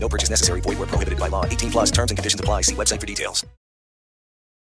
No purchase necessary. Void where prohibited by law. 18 plus terms and conditions apply. See website for details.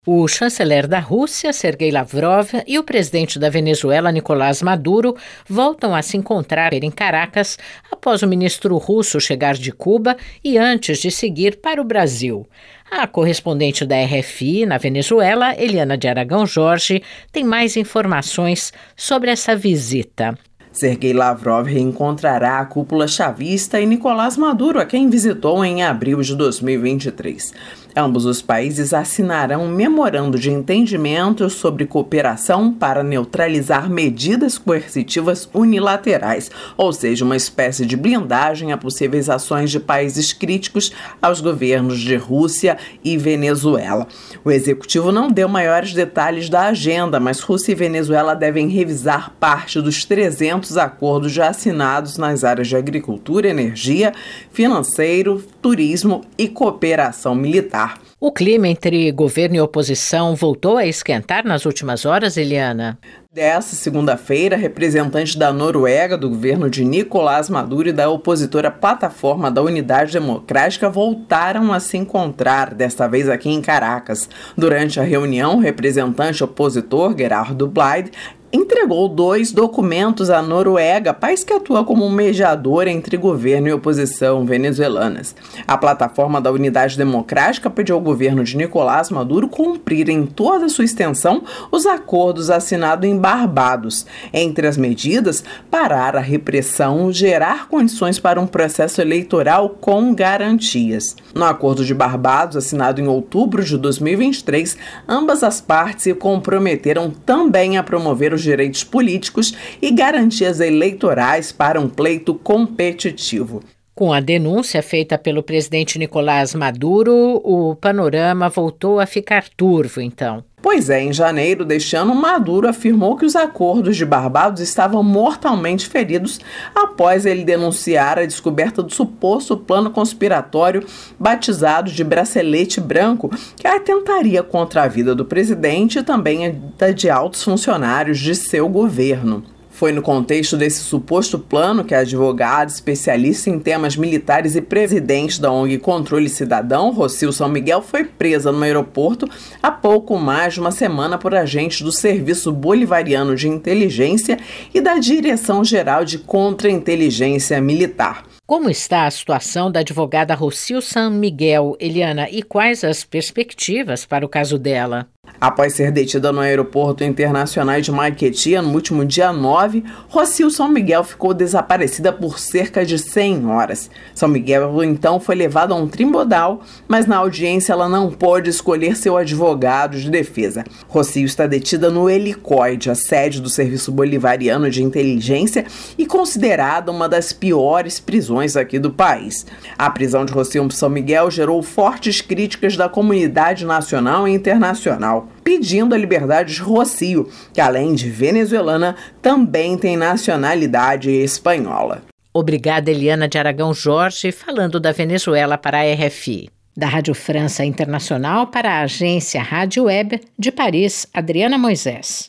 O chanceler da Rússia, Sergei Lavrov, e o presidente da Venezuela, Nicolás Maduro, voltam a se encontrar em Caracas após o ministro russo chegar de Cuba e antes de seguir para o Brasil. A correspondente da RFI na Venezuela, Eliana de Aragão Jorge, tem mais informações sobre essa visita. Sergei Lavrov reencontrará a cúpula chavista e Nicolás Maduro, a quem visitou em abril de 2023. Ambos os países assinarão um memorando de entendimento sobre cooperação para neutralizar medidas coercitivas unilaterais, ou seja, uma espécie de blindagem a possíveis ações de países críticos aos governos de Rússia e Venezuela. O executivo não deu maiores detalhes da agenda, mas Rússia e Venezuela devem revisar parte dos 300 acordos já assinados nas áreas de agricultura, energia, financeiro, turismo e cooperação militar. O clima entre governo e oposição voltou a esquentar nas últimas horas, Eliana? Dessa segunda-feira, representantes da Noruega, do governo de Nicolás Maduro e da opositora Plataforma da Unidade Democrática voltaram a se encontrar, desta vez aqui em Caracas. Durante a reunião, o representante opositor, Gerardo Blyde, entregou dois documentos à Noruega, país que atua como um mediador entre governo e oposição venezuelanas. A plataforma da Unidade Democrática pediu ao governo de Nicolás Maduro cumprir em toda sua extensão os acordos assinados em Barbados. Entre as medidas, parar a repressão, gerar condições para um processo eleitoral com garantias. No acordo de Barbados, assinado em outubro de 2023, ambas as partes se comprometeram também a promover os direitos políticos e garantias eleitorais para um pleito competitivo. Com a denúncia feita pelo presidente Nicolás Maduro, o panorama voltou a ficar turvo, então. Pois é, em janeiro deste ano, Maduro afirmou que os acordos de Barbados estavam mortalmente feridos após ele denunciar a descoberta do suposto plano conspiratório batizado de bracelete branco, que atentaria contra a vida do presidente e também a de altos funcionários de seu governo. Foi no contexto desse suposto plano que a advogada, especialista em temas militares e presidente da ONG Controle Cidadão, Rocil São Miguel, foi presa no aeroporto há pouco mais de uma semana por agentes do Serviço Bolivariano de Inteligência e da Direção Geral de Contra-Inteligência Militar. Como está a situação da advogada Rocil San Miguel, Eliana, e quais as perspectivas para o caso dela? Após ser detida no aeroporto internacional de Maiquetia no último dia 9, Rocil São Miguel ficou desaparecida por cerca de 100 horas. São Miguel então foi levada a um tribunal, mas na audiência ela não pôde escolher seu advogado de defesa. Rocil está detida no Helicoide, a sede do Serviço Bolivariano de Inteligência e considerada uma das piores prisões aqui do país. A prisão de Rocil São Miguel gerou fortes críticas da comunidade nacional e internacional pedindo a liberdade de Rocio, que além de venezuelana, também tem nacionalidade espanhola. Obrigada, Eliana de Aragão Jorge, falando da Venezuela para a RFI. Da Rádio França Internacional para a agência Rádio Web de Paris, Adriana Moisés.